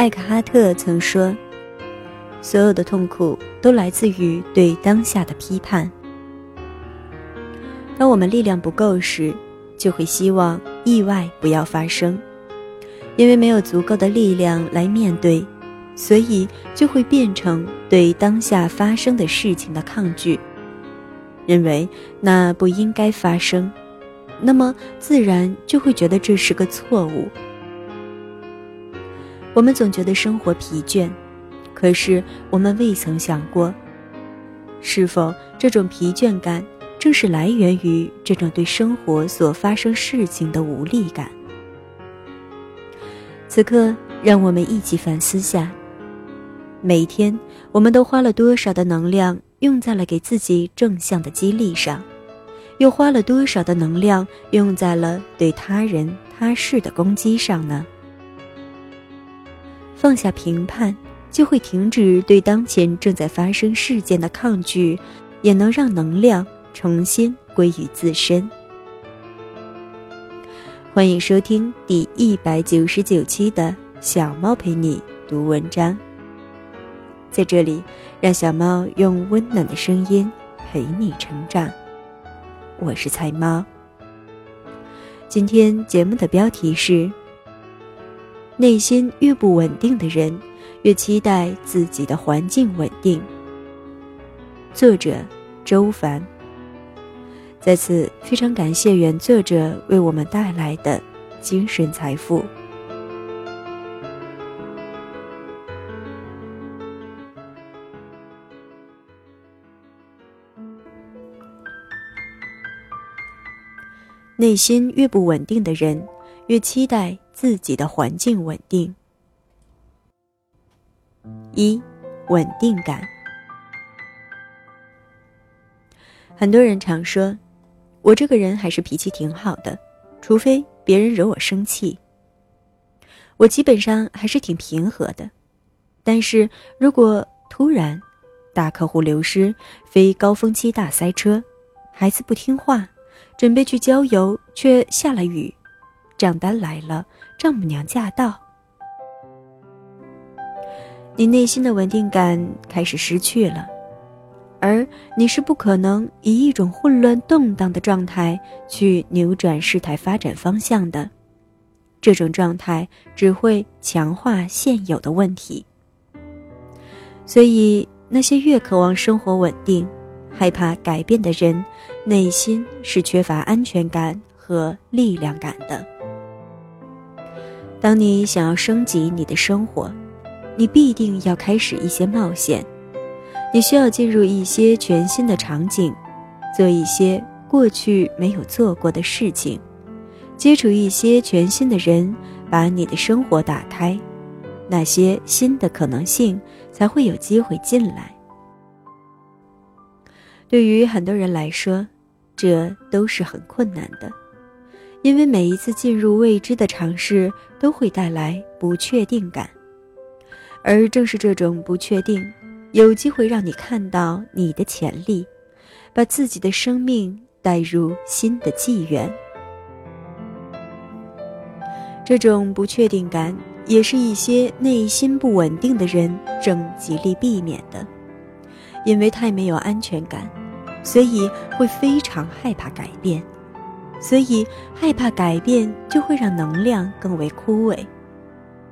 艾克哈特曾说：“所有的痛苦都来自于对当下的批判。当我们力量不够时，就会希望意外不要发生，因为没有足够的力量来面对，所以就会变成对当下发生的事情的抗拒，认为那不应该发生，那么自然就会觉得这是个错误。”我们总觉得生活疲倦，可是我们未曾想过，是否这种疲倦感正是来源于这种对生活所发生事情的无力感。此刻，让我们一起反思下：每天我们都花了多少的能量用在了给自己正向的激励上，又花了多少的能量用在了对他人他事的攻击上呢？放下评判，就会停止对当前正在发生事件的抗拒，也能让能量重新归于自身。欢迎收听第一百九十九期的小猫陪你读文章。在这里，让小猫用温暖的声音陪你成长。我是菜猫。今天节目的标题是。内心越不稳定的人，越期待自己的环境稳定。作者周凡。在此非常感谢原作者为我们带来的精神财富。内心越不稳定的人，越期待。自己的环境稳定。一，稳定感。很多人常说，我这个人还是脾气挺好的，除非别人惹我生气。我基本上还是挺平和的，但是如果突然大客户流失、非高峰期大塞车、孩子不听话、准备去郊游却下了雨。账单来了，丈母娘驾到，你内心的稳定感开始失去了，而你是不可能以一种混乱动荡的状态去扭转事态发展方向的，这种状态只会强化现有的问题。所以，那些越渴望生活稳定、害怕改变的人，内心是缺乏安全感和力量感的。当你想要升级你的生活，你必定要开始一些冒险。你需要进入一些全新的场景，做一些过去没有做过的事情，接触一些全新的人，把你的生活打开，那些新的可能性才会有机会进来。对于很多人来说，这都是很困难的。因为每一次进入未知的尝试都会带来不确定感，而正是这种不确定，有机会让你看到你的潜力，把自己的生命带入新的纪元。这种不确定感也是一些内心不稳定的人正极力避免的，因为太没有安全感，所以会非常害怕改变。所以，害怕改变就会让能量更为枯萎，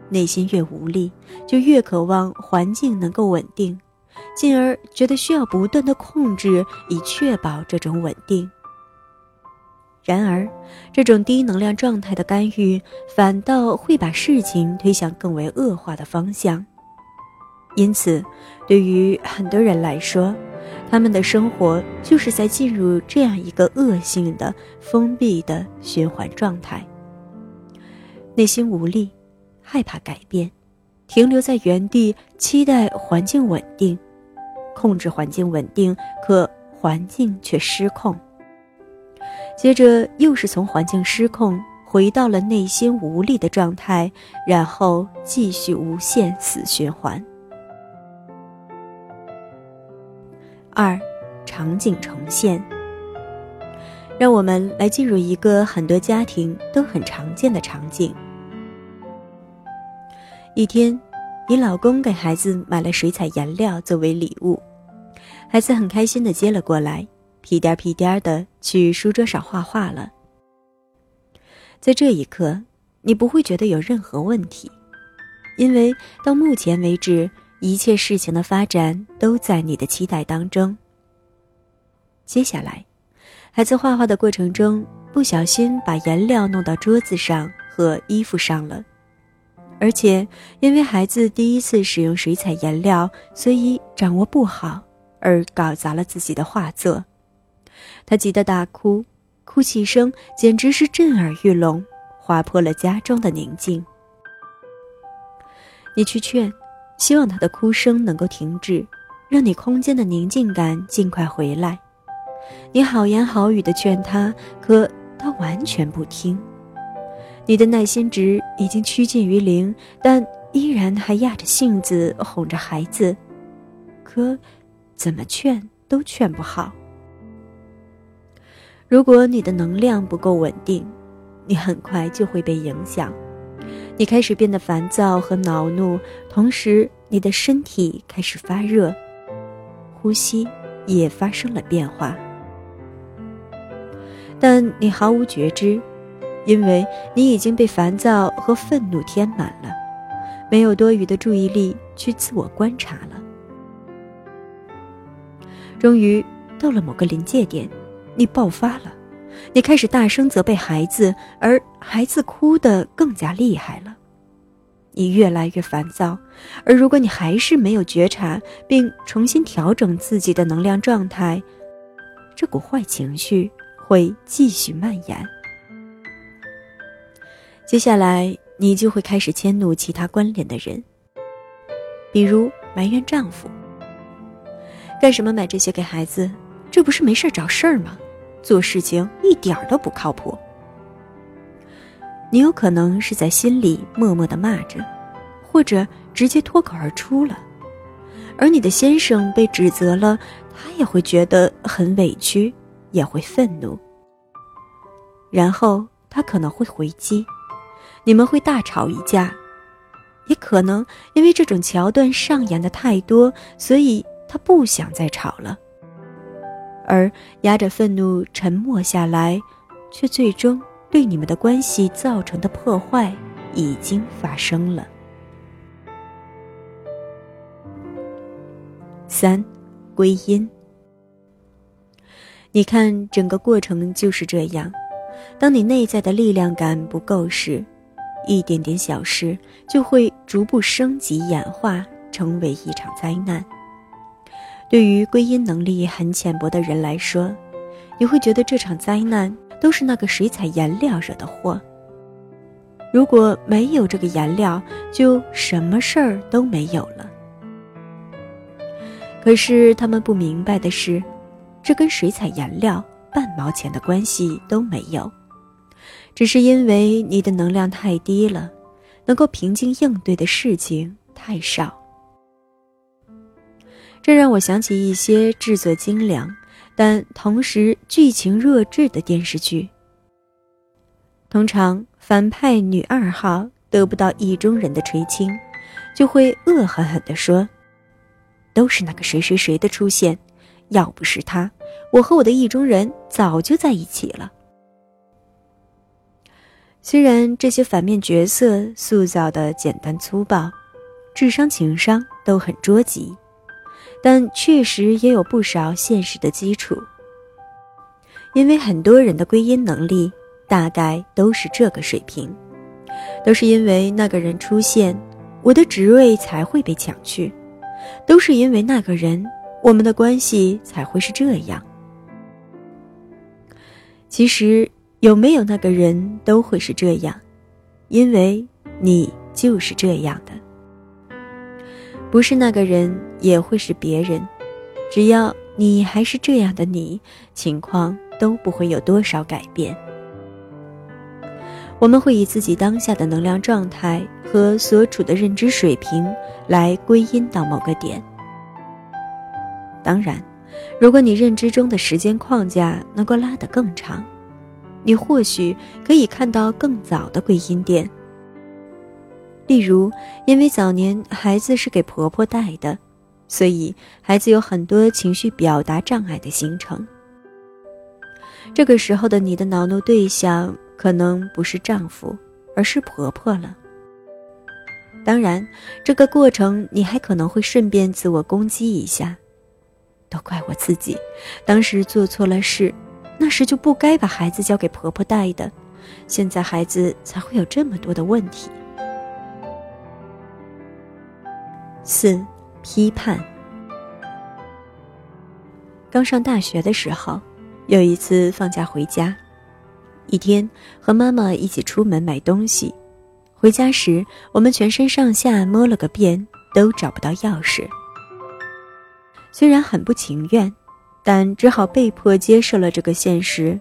内心越无力，就越渴望环境能够稳定，进而觉得需要不断的控制以确保这种稳定。然而，这种低能量状态的干预，反倒会把事情推向更为恶化的方向。因此，对于很多人来说，他们的生活就是在进入这样一个恶性的封闭的循环状态，内心无力，害怕改变，停留在原地，期待环境稳定，控制环境稳定，可环境却失控。接着又是从环境失控回到了内心无力的状态，然后继续无限死循环。二，场景重现。让我们来进入一个很多家庭都很常见的场景。一天，你老公给孩子买了水彩颜料作为礼物，孩子很开心的接了过来，屁颠屁颠的去书桌上画画了。在这一刻，你不会觉得有任何问题，因为到目前为止，一切事情的发展都在你的期待当中。接下来，孩子画画的过程中不小心把颜料弄到桌子上和衣服上了，而且因为孩子第一次使用水彩颜料，所以掌握不好而搞砸了自己的画作，他急得大哭。哭泣声简直是震耳欲聋，划破了家中的宁静。你去劝，希望他的哭声能够停止，让你空间的宁静感尽快回来。你好言好语的劝他，可他完全不听。你的耐心值已经趋近于零，但依然还压着性子哄着孩子，可怎么劝都劝不好。如果你的能量不够稳定，你很快就会被影响。你开始变得烦躁和恼怒，同时你的身体开始发热，呼吸也发生了变化。但你毫无觉知，因为你已经被烦躁和愤怒填满了，没有多余的注意力去自我观察了。终于到了某个临界点。你爆发了，你开始大声责备孩子，而孩子哭得更加厉害了。你越来越烦躁，而如果你还是没有觉察并重新调整自己的能量状态，这股坏情绪会继续蔓延。接下来，你就会开始迁怒其他关联的人，比如埋怨丈夫：“干什么买这些给孩子？这不是没事找事儿吗？”做事情一点都不靠谱。你有可能是在心里默默的骂着，或者直接脱口而出了，而你的先生被指责了，他也会觉得很委屈，也会愤怒。然后他可能会回击，你们会大吵一架，也可能因为这种桥段上演的太多，所以他不想再吵了。而压着愤怒沉默下来，却最终对你们的关系造成的破坏已经发生了。三，归因。你看，整个过程就是这样：当你内在的力量感不够时，一点点小事就会逐步升级演化，成为一场灾难。对于归因能力很浅薄的人来说，你会觉得这场灾难都是那个水彩颜料惹的祸。如果没有这个颜料，就什么事儿都没有了。可是他们不明白的是，这跟水彩颜料半毛钱的关系都没有，只是因为你的能量太低了，能够平静应对的事情太少。这让我想起一些制作精良，但同时剧情弱智的电视剧。通常反派女二号得不到意中人的垂青，就会恶狠狠地说：“都是那个谁谁谁的出现，要不是他，我和我的意中人早就在一起了。”虽然这些反面角色塑造的简单粗暴，智商情商都很捉急。但确实也有不少现实的基础，因为很多人的归因能力大概都是这个水平，都是因为那个人出现，我的职位才会被抢去，都是因为那个人，我们的关系才会是这样。其实有没有那个人都会是这样，因为你就是这样的。不是那个人，也会是别人。只要你还是这样的你，情况都不会有多少改变。我们会以自己当下的能量状态和所处的认知水平来归因到某个点。当然，如果你认知中的时间框架能够拉得更长，你或许可以看到更早的归因点。例如，因为早年孩子是给婆婆带的，所以孩子有很多情绪表达障碍的形成。这个时候的你的恼怒对象可能不是丈夫，而是婆婆了。当然，这个过程你还可能会顺便自我攻击一下，都怪我自己，当时做错了事，那时就不该把孩子交给婆婆带的，现在孩子才会有这么多的问题。四，批判。刚上大学的时候，有一次放假回家，一天和妈妈一起出门买东西。回家时，我们全身上下摸了个遍，都找不到钥匙。虽然很不情愿，但只好被迫接受了这个现实。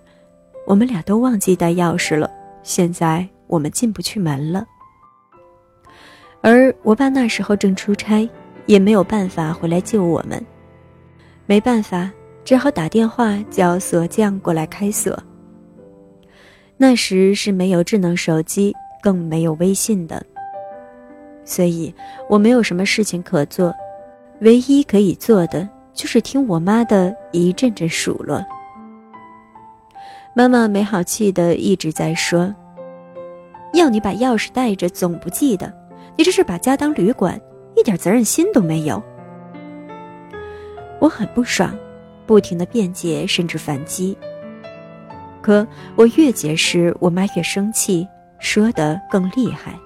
我们俩都忘记带钥匙了，现在我们进不去门了。而我爸那时候正出差，也没有办法回来救我们。没办法，只好打电话叫锁匠过来开锁。那时是没有智能手机。更没有微信的，所以我没有什么事情可做，唯一可以做的就是听我妈的一阵阵数落。妈妈没好气的一直在说：“要你把钥匙带着，总不记得，你这是把家当旅馆，一点责任心都没有。”我很不爽，不停的辩解，甚至反击。可我越解释，我妈越生气。说的更厉害。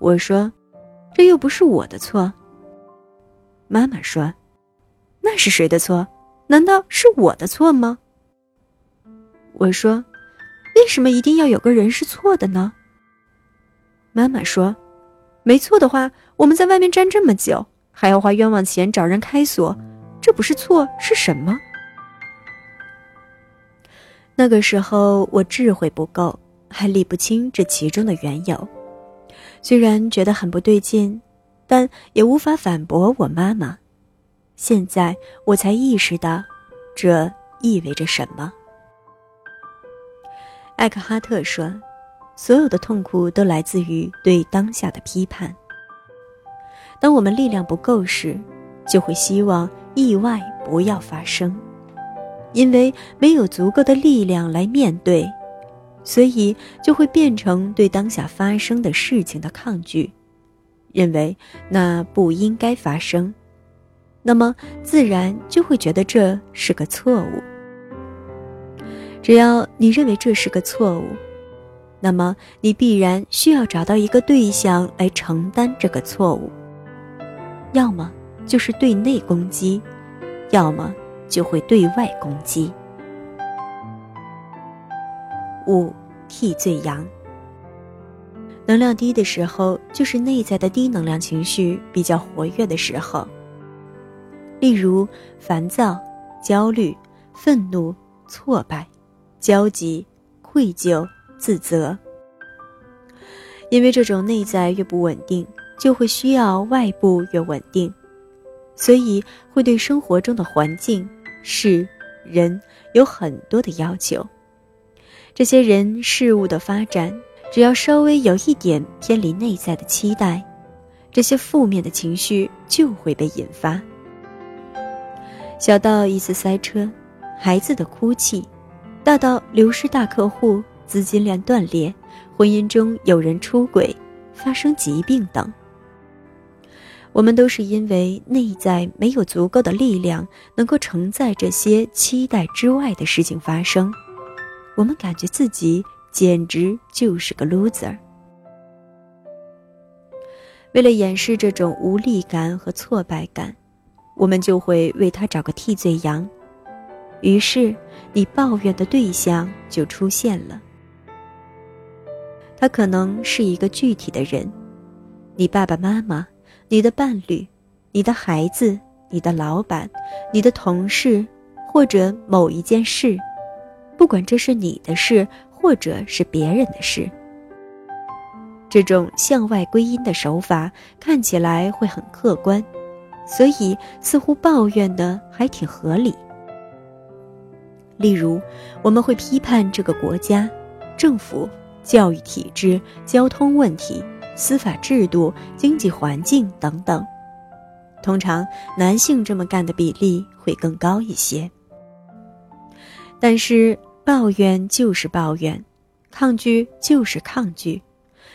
我说：“这又不是我的错。”妈妈说：“那是谁的错？难道是我的错吗？”我说：“为什么一定要有个人是错的呢？”妈妈说：“没错的话，我们在外面站这么久，还要花冤枉钱找人开锁，这不是错是什么？”那个时候我智慧不够。还理不清这其中的缘由，虽然觉得很不对劲，但也无法反驳我妈妈。现在我才意识到，这意味着什么。艾克哈特说：“所有的痛苦都来自于对当下的批判。当我们力量不够时，就会希望意外不要发生，因为没有足够的力量来面对。”所以就会变成对当下发生的事情的抗拒，认为那不应该发生，那么自然就会觉得这是个错误。只要你认为这是个错误，那么你必然需要找到一个对象来承担这个错误，要么就是对内攻击，要么就会对外攻击。五替罪羊。能量低的时候，就是内在的低能量情绪比较活跃的时候。例如烦躁、焦虑、愤怒、挫败、焦急、愧疚、自责。因为这种内在越不稳定，就会需要外部越稳定，所以会对生活中的环境、事、人有很多的要求。这些人事物的发展，只要稍微有一点偏离内在的期待，这些负面的情绪就会被引发。小到一次塞车，孩子的哭泣，大到流失大客户、资金链断裂、婚姻中有人出轨、发生疾病等，我们都是因为内在没有足够的力量，能够承载这些期待之外的事情发生。我们感觉自己简直就是个 loser。为了掩饰这种无力感和挫败感，我们就会为他找个替罪羊，于是你抱怨的对象就出现了。他可能是一个具体的人，你爸爸妈妈、你的伴侣、你的孩子、你的老板、你的同事，或者某一件事。不管这是你的事，或者是别人的事，这种向外归因的手法看起来会很客观，所以似乎抱怨的还挺合理。例如，我们会批判这个国家、政府、教育体制、交通问题、司法制度、经济环境等等。通常，男性这么干的比例会更高一些。但是，抱怨就是抱怨，抗拒就是抗拒，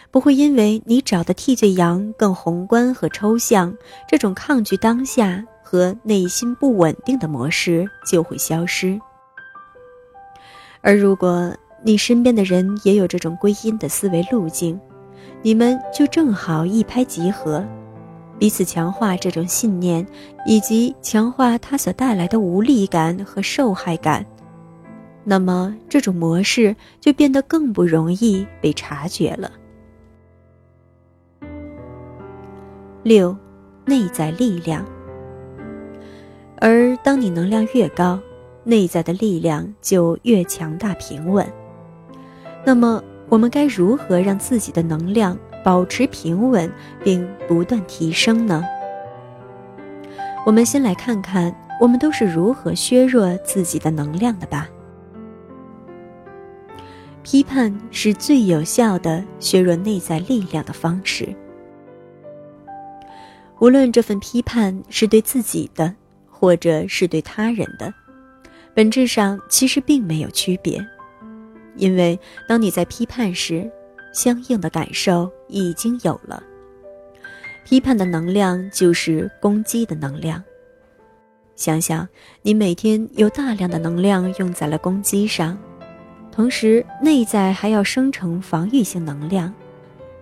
不会因为你找的替罪羊更宏观和抽象，这种抗拒当下和内心不稳定的模式就会消失。而如果你身边的人也有这种归因的思维路径，你们就正好一拍即合。彼此强化这种信念，以及强化它所带来的无力感和受害感，那么这种模式就变得更不容易被察觉了。六，内在力量。而当你能量越高，内在的力量就越强大平稳。那么，我们该如何让自己的能量？保持平稳并不断提升呢？我们先来看看我们都是如何削弱自己的能量的吧。批判是最有效的削弱内在力量的方式。无论这份批判是对自己的，或者是对他人的，本质上其实并没有区别，因为当你在批判时。相应的感受已经有了。批判的能量就是攻击的能量。想想，你每天有大量的能量用在了攻击上，同时内在还要生成防御性能量，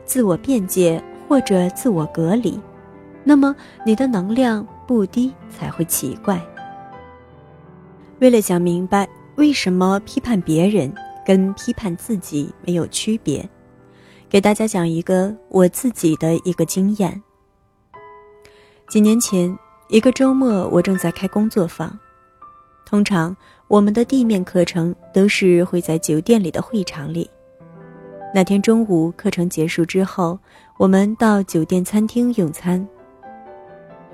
自我辩解或者自我隔离，那么你的能量不低才会奇怪。为了讲明白为什么批判别人跟批判自己没有区别。给大家讲一个我自己的一个经验。几年前，一个周末，我正在开工作坊。通常，我们的地面课程都是会在酒店里的会场里。那天中午课程结束之后，我们到酒店餐厅用餐。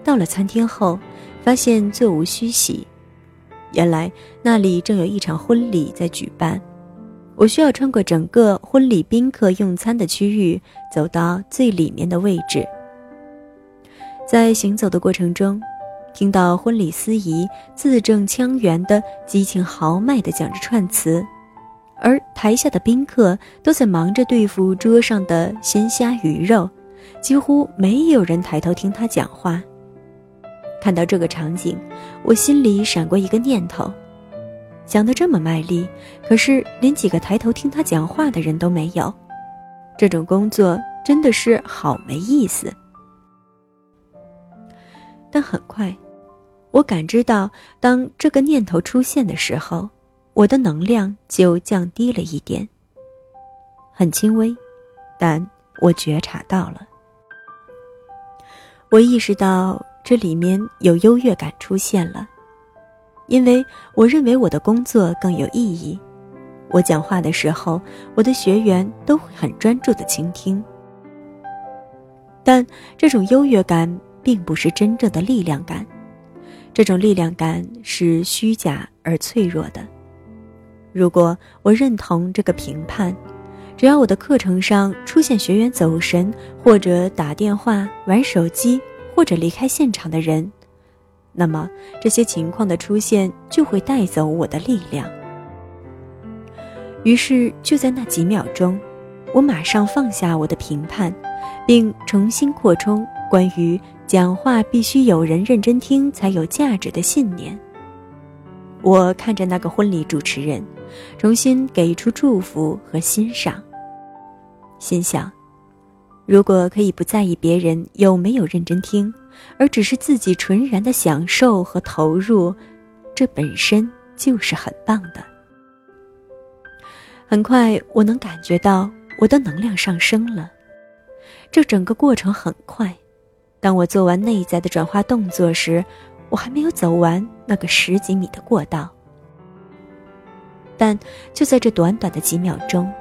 到了餐厅后，发现座无虚席，原来那里正有一场婚礼在举办。我需要穿过整个婚礼宾客用餐的区域，走到最里面的位置。在行走的过程中，听到婚礼司仪字正腔圆的、激情豪迈的讲着串词，而台下的宾客都在忙着对付桌上的鲜虾鱼肉，几乎没有人抬头听他讲话。看到这个场景，我心里闪过一个念头。讲得这么卖力，可是连几个抬头听他讲话的人都没有，这种工作真的是好没意思。但很快，我感知到，当这个念头出现的时候，我的能量就降低了一点，很轻微，但我觉察到了。我意识到这里面有优越感出现了。因为我认为我的工作更有意义，我讲话的时候，我的学员都会很专注的倾听。但这种优越感并不是真正的力量感，这种力量感是虚假而脆弱的。如果我认同这个评判，只要我的课程上出现学员走神，或者打电话、玩手机，或者离开现场的人。那么这些情况的出现就会带走我的力量。于是就在那几秒钟，我马上放下我的评判，并重新扩充关于讲话必须有人认真听才有价值的信念。我看着那个婚礼主持人，重新给出祝福和欣赏，心想。如果可以不在意别人有没有认真听，而只是自己纯然的享受和投入，这本身就是很棒的。很快，我能感觉到我的能量上升了。这整个过程很快。当我做完内在的转化动作时，我还没有走完那个十几米的过道。但就在这短短的几秒钟。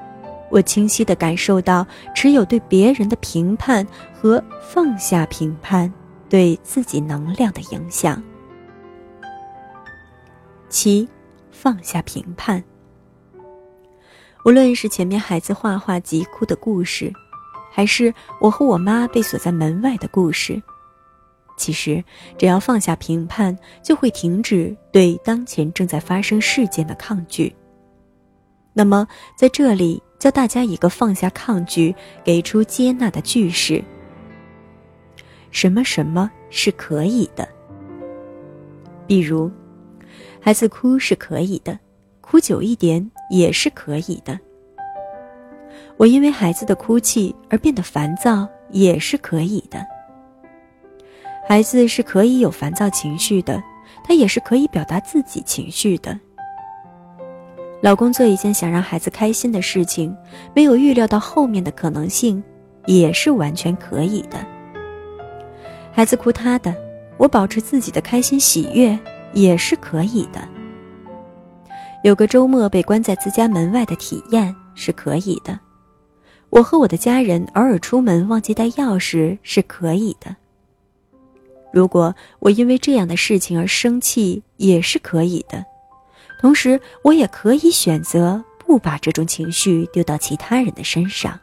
我清晰地感受到，持有对别人的评判和放下评判对自己能量的影响。七，放下评判。无论是前面孩子画画急哭的故事，还是我和我妈被锁在门外的故事。其实，只要放下评判，就会停止对当前正在发生事件的抗拒。那么，在这里教大家一个放下抗拒、给出接纳的句式：什么什么是可以的。比如，孩子哭是可以的，哭久一点也是可以的。我因为孩子的哭泣而变得烦躁也是可以的。孩子是可以有烦躁情绪的，他也是可以表达自己情绪的。老公做一件想让孩子开心的事情，没有预料到后面的可能性，也是完全可以的。孩子哭他的，我保持自己的开心喜悦也是可以的。有个周末被关在自家门外的体验是可以的。我和我的家人偶尔出门忘记带钥匙是可以的。如果我因为这样的事情而生气，也是可以的。同时，我也可以选择不把这种情绪丢到其他人的身上。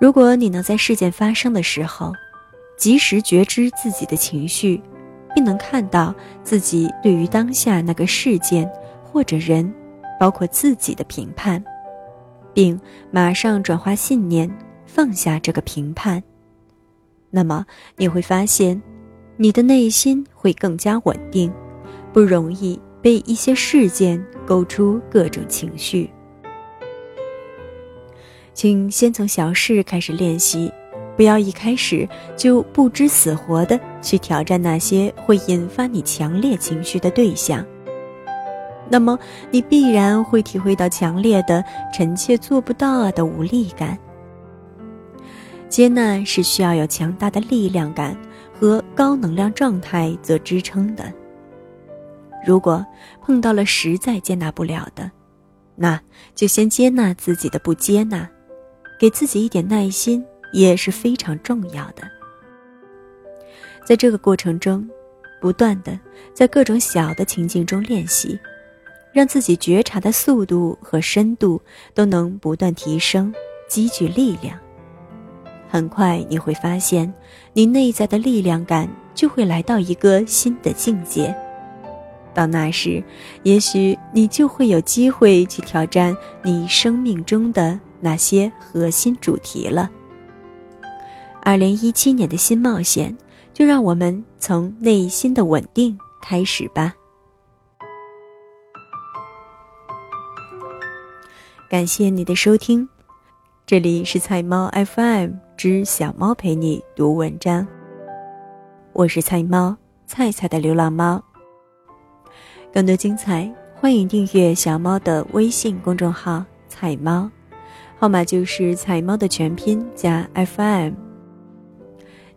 如果你能在事件发生的时候，及时觉知自己的情绪，并能看到自己对于当下那个事件或者人，包括自己的评判，并马上转化信念，放下这个评判。那么你会发现，你的内心会更加稳定，不容易被一些事件勾出各种情绪。请先从小事开始练习，不要一开始就不知死活的去挑战那些会引发你强烈情绪的对象。那么你必然会体会到强烈的“臣妾做不到啊”的无力感。接纳是需要有强大的力量感和高能量状态做支撑的。如果碰到了实在接纳不了的，那就先接纳自己的不接纳，给自己一点耐心也是非常重要的。在这个过程中，不断的在各种小的情境中练习，让自己觉察的速度和深度都能不断提升，积聚力量。很快你会发现，你内在的力量感就会来到一个新的境界。到那时，也许你就会有机会去挑战你生命中的那些核心主题了。二零一七年的新冒险，就让我们从内心的稳定开始吧。感谢你的收听。这里是菜猫 FM 之小猫陪你读文章。我是菜猫菜菜的流浪猫。更多精彩，欢迎订阅小猫的微信公众号“菜猫”，号码就是菜猫的全拼加 FM。